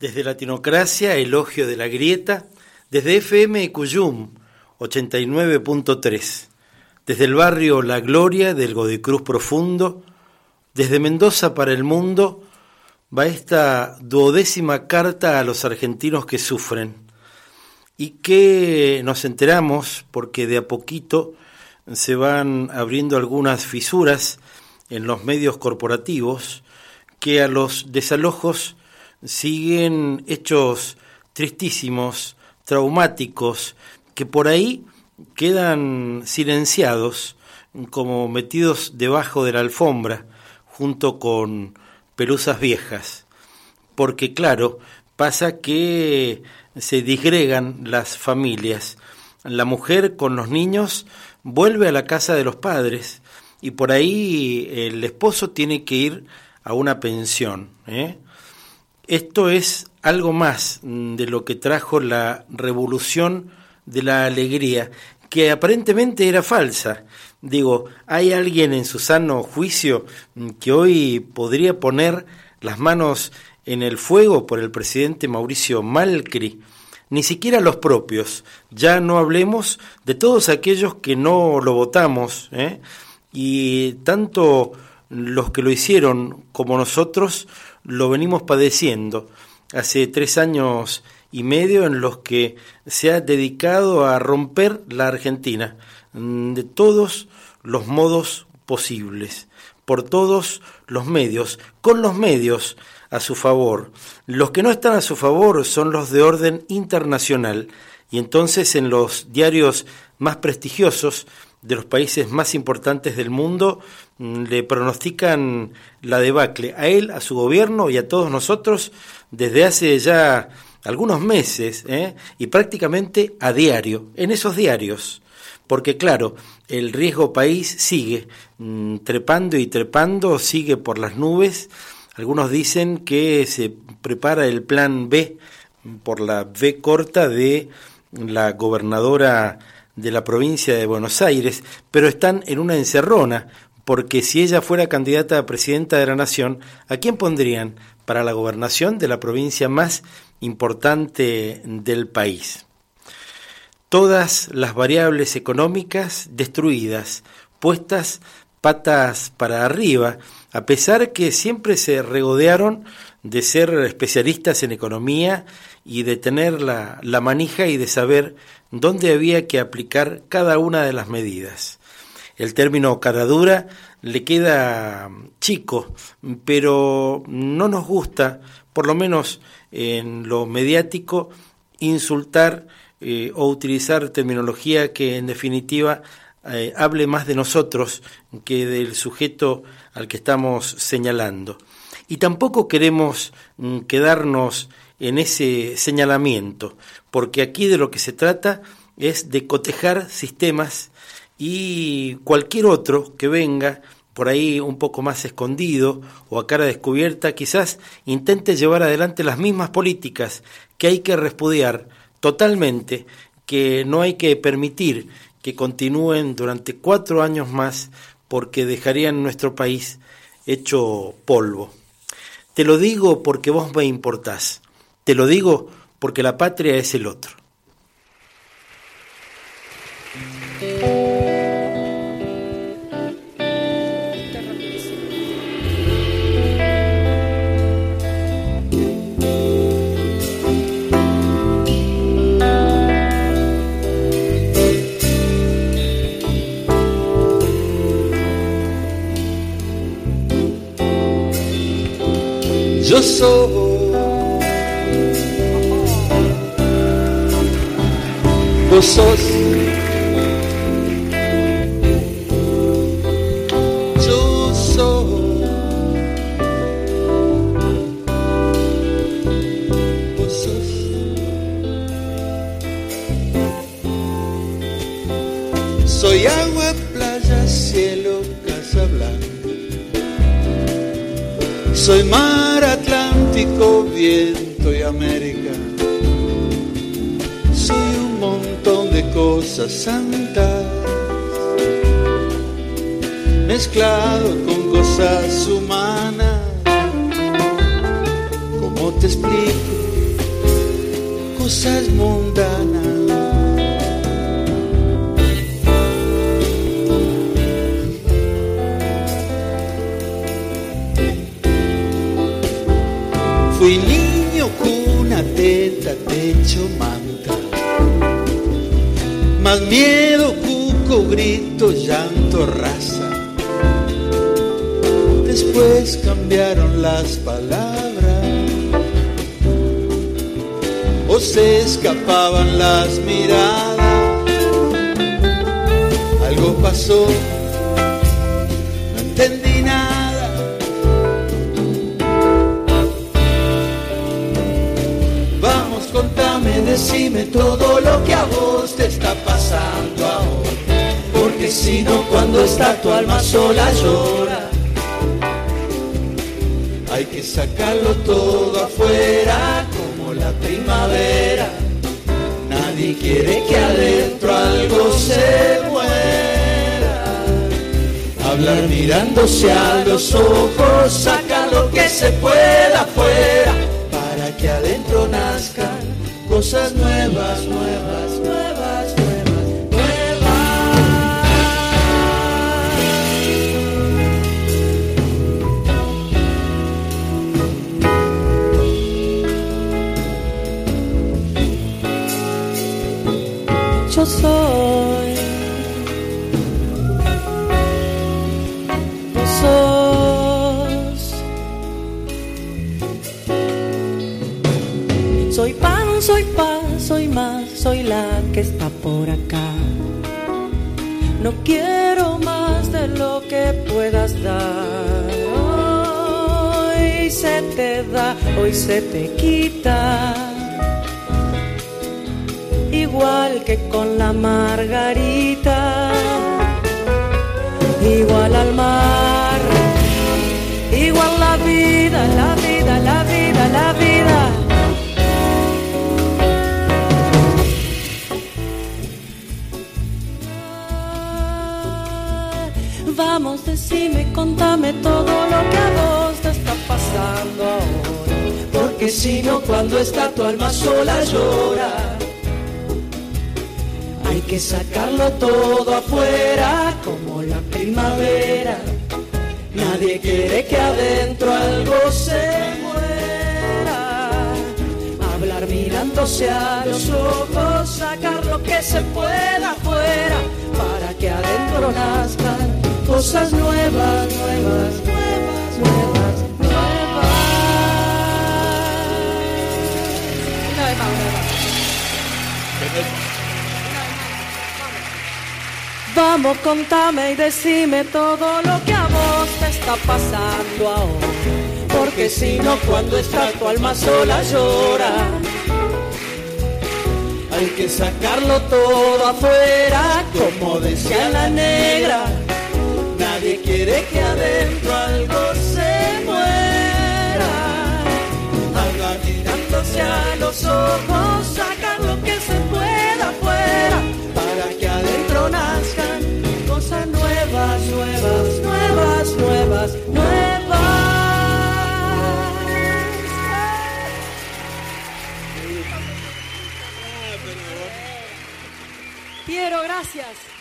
Desde Latinocracia, Elogio de la Grieta, desde FM Cuyum 89.3, desde el barrio La Gloria del Godicruz Profundo, desde Mendoza para el mundo, va esta duodécima carta a los argentinos que sufren. Y que nos enteramos porque de a poquito se van abriendo algunas fisuras en los medios corporativos que a los desalojos siguen hechos tristísimos, traumáticos, que por ahí quedan silenciados, como metidos debajo de la alfombra, junto con pelusas viejas. Porque claro, pasa que se disgregan las familias. La mujer con los niños vuelve a la casa de los padres y por ahí el esposo tiene que ir a una pensión. ¿eh? Esto es algo más mm, de lo que trajo la revolución de la alegría, que aparentemente era falsa. Digo, ¿hay alguien en su sano juicio mm, que hoy podría poner las manos en el fuego por el presidente Mauricio Malcri? Ni siquiera los propios. Ya no hablemos de todos aquellos que no lo votamos, ¿eh? y tanto los que lo hicieron como nosotros lo venimos padeciendo hace tres años y medio en los que se ha dedicado a romper la Argentina mm, de todos los modos posibles, por todos los medios, con los medios a su favor. Los que no están a su favor son los de orden internacional y entonces en los diarios más prestigiosos de los países más importantes del mundo mm, le pronostican la debacle a él, a su gobierno y a todos nosotros desde hace ya algunos meses ¿eh? y prácticamente a diario, en esos diarios. Porque claro, el riesgo país sigue mm, trepando y trepando, sigue por las nubes. Algunos dicen que se prepara el plan B por la B corta de la gobernadora de la provincia de Buenos Aires, pero están en una encerrona, porque si ella fuera candidata a presidenta de la Nación, ¿a quién pondrían para la gobernación de la provincia más importante del país? Todas las variables económicas destruidas, puestas patas para arriba, a pesar que siempre se regodearon de ser especialistas en economía y de tener la, la manija y de saber dónde había que aplicar cada una de las medidas. El término caradura le queda chico, pero no nos gusta, por lo menos en lo mediático, insultar eh, o utilizar terminología que en definitiva eh, hable más de nosotros que del sujeto al que estamos señalando. Y tampoco queremos mm, quedarnos en ese señalamiento, porque aquí de lo que se trata es de cotejar sistemas y cualquier otro que venga por ahí un poco más escondido o a cara descubierta, quizás intente llevar adelante las mismas políticas que hay que repudiar totalmente, que no hay que permitir que continúen durante cuatro años más porque dejarían nuestro país hecho polvo. Te lo digo porque vos me importás. Te lo digo porque la patria es el otro. Yo soy vos sos. Yo soy. Vos sos. Soy agua, playa, cielo, casa blanca. Soy mar Atlántico, viento y América cosas santas, mezclado con cosas humanas. ¿Cómo te explico cosas mundanas. Más miedo, cuco, grito, llanto, raza. Después cambiaron las palabras. O se escapaban las miradas. Algo pasó, decime todo lo que a vos te está pasando ahora. Porque si no, cuando está tu alma sola llora. Hay que sacarlo todo afuera como la primavera. Nadie quiere que adentro algo se muera. Hablar mirándose a los ojos, saca lo que se pueda afuera para que adentro nazcan cosas nuevas, nuevas, nuevas, soy la que está por acá. No quiero más de lo que puedas dar. Hoy se te da, hoy se te quita igual que con la margarita, igual al mar, igual la vida, la vida, la vida, contame todo lo que a vos te está pasando ahora. Porque si no, cuando está tu alma sola llora. Hay que sacarlo todo afuera como la primavera. Nadie quiere que adentro algo se muera. Hablar mirándose a los ojos, sacar lo que se pueda afuera para que adentro nazcan cosas nuevas, nuevas, nuevas, nuevas, nuevas. Vamos, contame y decime todo lo que a vos te está pasando ahora. Porque si no, cuando está tu alma sola llora. Hay que sacarlo todo afuera, como decía la negra. De que adentro algo se muera. Algo tirándose a los ojos, sacar lo que se pueda afuera, para que adentro nazcan cosas nuevas, nuevas, nuevas, nuevas, nuevas. Piero, gracias.